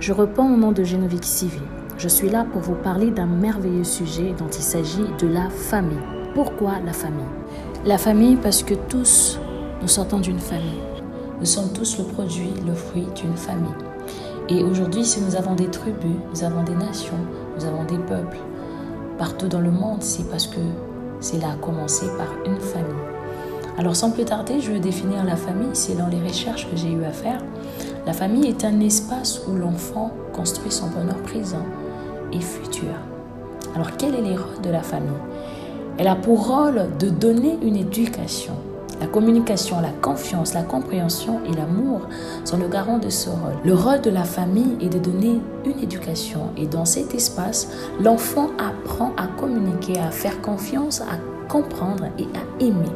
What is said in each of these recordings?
Je reprends au nom de Génovique Sivé. Je suis là pour vous parler d'un merveilleux sujet dont il s'agit de la famille. Pourquoi la famille? La famille parce que tous, nous sortons d'une famille. Nous sommes tous le produit, le fruit d'une famille. Et aujourd'hui, si nous avons des tribus, nous avons des nations, nous avons des peuples, partout dans le monde, c'est parce que c'est là à commencer par une famille. Alors sans plus tarder, je veux définir la famille selon les recherches que j'ai eu à faire. La famille est un espace où l'enfant construit son bonheur présent et futur. Alors quel est les rôles de la famille? Elle a pour rôle de donner une éducation. La communication, la confiance, la compréhension et l'amour sont le garant de ce rôle. Le rôle de la famille est de donner une éducation et dans cet espace, l'enfant apprend à communiquer, à faire confiance, à comprendre et à aimer.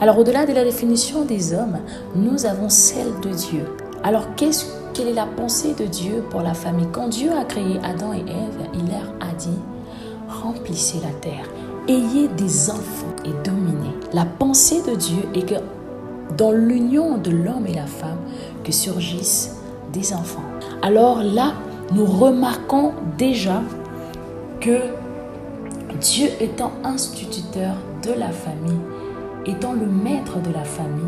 Alors au-delà de la définition des hommes, nous avons celle de Dieu. Alors quelle est la pensée de Dieu pour la famille? Quand Dieu a créé Adam et Ève, il leur a dit remplissez la terre, ayez des enfants et dominez. La pensée de Dieu est que dans l'union de l'homme et la femme, que surgissent des enfants. Alors là, nous remarquons déjà que Dieu étant instituteur de la famille, étant le maître de la famille,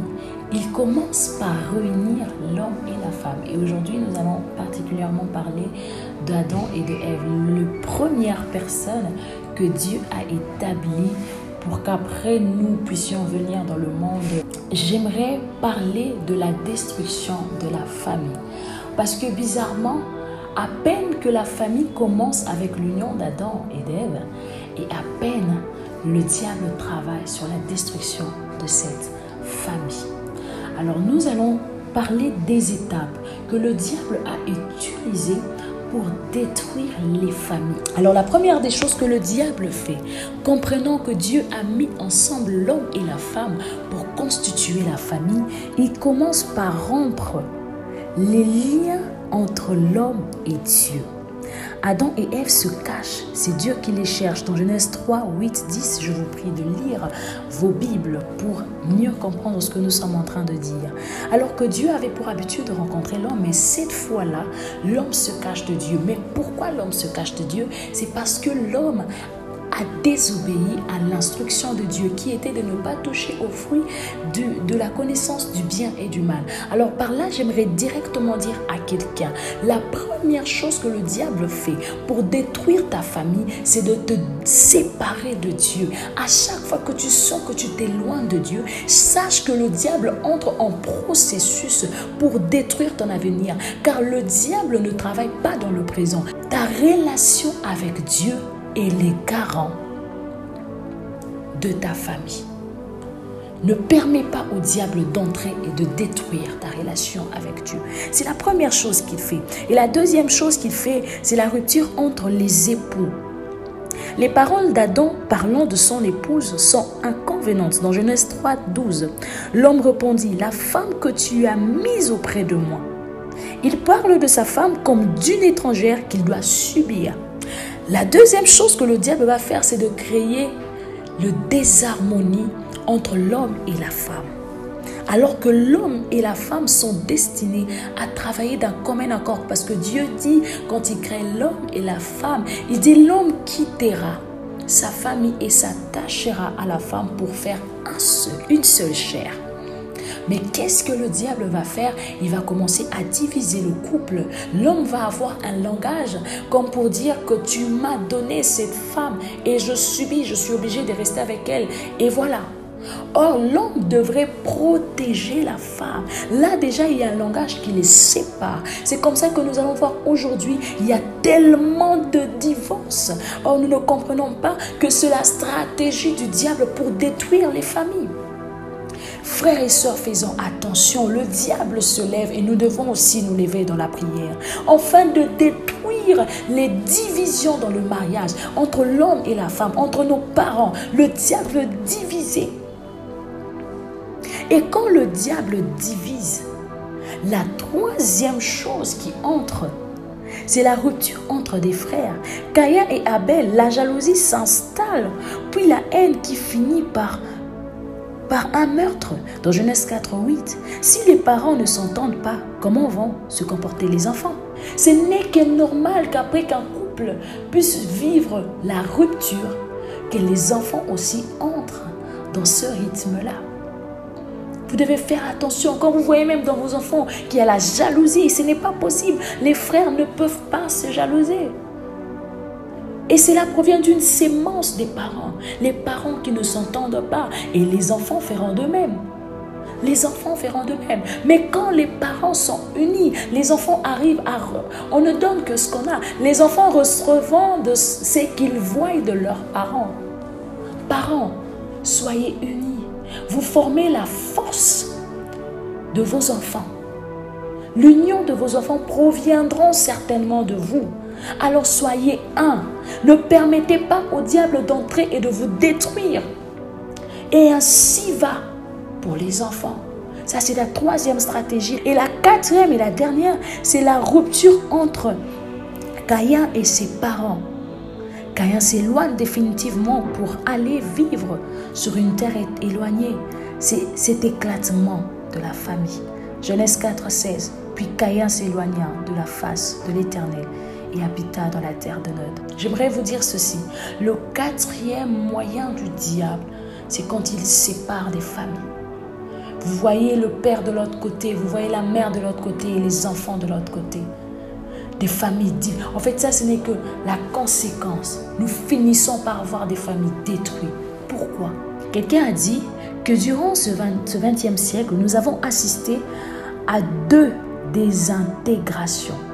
il commence par réunir l'homme et la femme. Et aujourd'hui, nous allons particulièrement parler d'Adam et de Ève, la première personne que Dieu a établie pour qu'après nous puissions venir dans le monde. J'aimerais parler de la destruction de la famille. Parce que bizarrement, à peine que la famille commence avec l'union d'Adam et d'Ève, et à peine le diable travaille sur la destruction de cette famille. Alors nous allons parler des étapes que le diable a utilisées pour détruire les familles. Alors la première des choses que le diable fait, comprenant que Dieu a mis ensemble l'homme et la femme pour constituer la famille, il commence par rompre les liens entre l'homme et Dieu. Adam et Ève se cachent. C'est Dieu qui les cherche. Dans Genèse 3, 8, 10, je vous prie de lire vos Bibles pour mieux comprendre ce que nous sommes en train de dire. Alors que Dieu avait pour habitude de rencontrer l'homme, mais cette fois-là, l'homme se cache de Dieu. Mais pourquoi l'homme se cache de Dieu? C'est parce que l'homme désobéi à l'instruction de Dieu qui était de ne pas toucher au fruit de, de la connaissance du bien et du mal. Alors par là, j'aimerais directement dire à quelqu'un, la première chose que le diable fait pour détruire ta famille, c'est de te séparer de Dieu. À chaque fois que tu sens que tu t'éloignes de Dieu, sache que le diable entre en processus pour détruire ton avenir. Car le diable ne travaille pas dans le présent. Ta relation avec Dieu et les garants de ta famille. Ne permets pas au diable d'entrer et de détruire ta relation avec Dieu. C'est la première chose qu'il fait. Et la deuxième chose qu'il fait, c'est la rupture entre les époux. Les paroles d'Adam parlant de son épouse sont inconvenantes. Dans Genèse 3, 12, l'homme répondit, la femme que tu as mise auprès de moi. Il parle de sa femme comme d'une étrangère qu'il doit subir. La deuxième chose que le diable va faire, c'est de créer le désharmonie entre l'homme et la femme. Alors que l'homme et la femme sont destinés à travailler d'un commun accord. Parce que Dieu dit, quand il crée l'homme et la femme, il dit l'homme quittera sa famille et s'attachera à la femme pour faire une seule chair. Mais qu'est-ce que le diable va faire? Il va commencer à diviser le couple. L'homme va avoir un langage comme pour dire que tu m'as donné cette femme et je subis, je suis obligé de rester avec elle. Et voilà, Or, l'homme devrait protéger la femme. Là, déjà, il y a un langage qui les sépare. C'est comme ça que nous allons voir aujourd'hui, il y a tellement de divorces. Or, nous ne comprenons pas que c'est la stratégie du diable pour détruire les familles. Frères et sœurs, faisons attention, le diable se lève et nous devons aussi nous lever dans la prière, afin de détruire les divisions dans le mariage entre l'homme et la femme, entre nos parents. Le diable veut diviser. Et quand le diable divise, la troisième chose qui entre, c'est la rupture entre des frères. Caïn et Abel, la jalousie s'installe, puis la haine qui finit par par un meurtre. Dans Genèse 4, 8, si les parents ne s'entendent pas, comment vont se comporter les enfants? Ce n'est que normal qu'après qu'un couple puisse vivre la rupture, que les enfants aussi entrent dans ce rythme-là. Vous devez faire attention. Quand vous voyez même dans vos enfants qu'il y a la jalousie, ce n'est pas possible. Les frères ne peuvent pas se jalouser. Et cela provient d'une sémence des parents. Les parents qui ne s'entendent pas. Et les enfants feront de même. Les enfants feront de même. Mais quand les parents sont unis, les enfants arrivent à... On ne donne que ce qu'on a. Les enfants reçoivent de ce qu'ils voient de leurs parents. Parents, soyez unis. Vous formez la force de vos enfants. L'union de vos enfants proviendront certainement de vous. Alors soyez un. Ne permettez pas au diable d'entrer et de vous détruire. Et ainsi va pour les enfants. Ça, c'est la troisième stratégie. Et la quatrième et la dernière, c'est la rupture entre Caïn et ses parents. Caïn s'éloigne définitivement pour aller vivre sur une terre éloignée. C'est cet éclatement de la famille. Genèse 4, 16. Puis Caïn s'éloigna de la face de l'Éternel et habita dans la terre de Nod. J'aimerais vous dire ceci. Le quatrième moyen du diable, c'est quand il sépare des familles. Vous voyez le père de l'autre côté, vous voyez la mère de l'autre côté et les enfants de l'autre côté. Des familles En fait, ça, ce n'est que la conséquence. Nous finissons par avoir des familles détruites. Pourquoi? Quelqu'un a dit que durant ce, 20, ce 20e siècle, nous avons assisté à deux désintégrations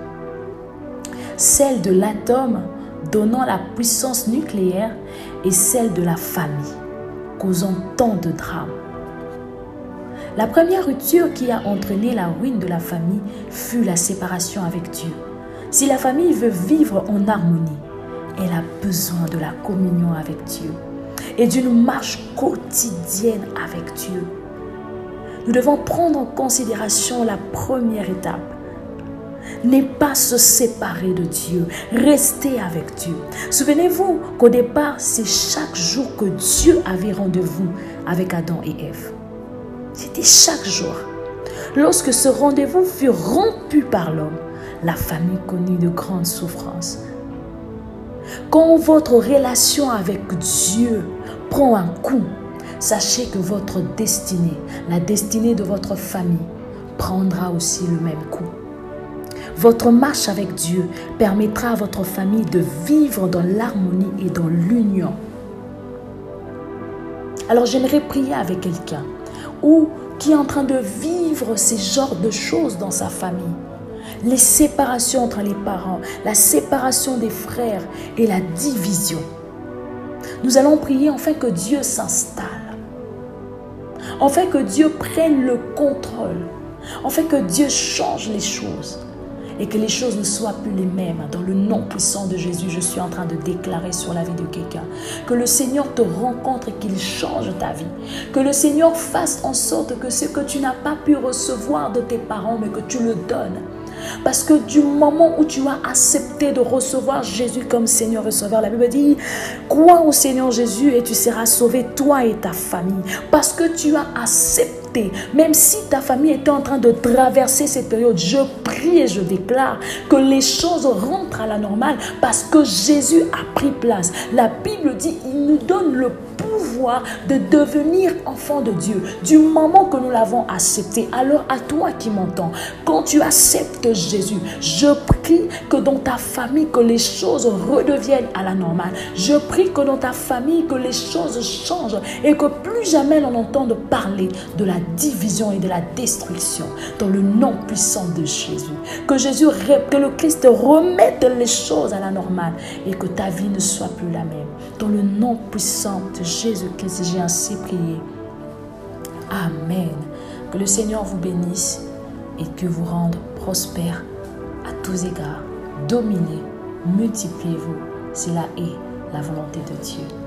celle de l'atome donnant la puissance nucléaire et celle de la famille, causant tant de drames. La première rupture qui a entraîné la ruine de la famille fut la séparation avec Dieu. Si la famille veut vivre en harmonie, elle a besoin de la communion avec Dieu et d'une marche quotidienne avec Dieu. Nous devons prendre en considération la première étape, n'est pas se séparer de Dieu, rester avec Dieu. Souvenez-vous qu'au départ, c'est chaque jour que Dieu avait rendez-vous avec Adam et Ève. C'était chaque jour. Lorsque ce rendez-vous fut rompu par l'homme, la famille connut de grandes souffrances. Quand votre relation avec Dieu prend un coup, sachez que votre destinée, la destinée de votre famille, prendra aussi le même coup. Votre marche avec Dieu permettra à votre famille de vivre dans l'harmonie et dans l'union. Alors j'aimerais prier avec quelqu'un ou qui est en train de vivre ces genres de choses dans sa famille. Les séparations entre les parents, la séparation des frères et la division. Nous allons prier enfin que Dieu s'installe. Enfin que Dieu prenne le contrôle. Enfin que Dieu change les choses et que les choses ne soient plus les mêmes. Dans le nom puissant de Jésus, je suis en train de déclarer sur la vie de quelqu'un. Que le Seigneur te rencontre et qu'il change ta vie. Que le Seigneur fasse en sorte que ce que tu n'as pas pu recevoir de tes parents, mais que tu le donnes. Parce que du moment où tu as accepté de recevoir Jésus comme Seigneur et Sauveur, la Bible dit, crois au Seigneur Jésus et tu seras sauvé, toi et ta famille. Parce que tu as accepté même si ta famille était en train de traverser cette période, je prie et je déclare que les choses rentrent à la normale parce que Jésus a pris place. La Bible dit, il nous donne le pouvoir de devenir enfant de Dieu du moment que nous l'avons accepté. Alors à toi qui m'entends, quand tu acceptes Jésus, je prie que dans ta famille, que les choses redeviennent à la normale. Je prie que dans ta famille, que les choses changent et que plus jamais l'on entende parler de la division et de la destruction dans le nom puissant de Jésus. Que Jésus, que le Christ remette les choses à la normale et que ta vie ne soit plus la même. Dans le nom puissant de Jésus-Christ, j'ai ainsi prié. Amen. Que le Seigneur vous bénisse et que vous rende prospère à tous égards. Dominez, multipliez-vous. C'est là est la volonté de Dieu.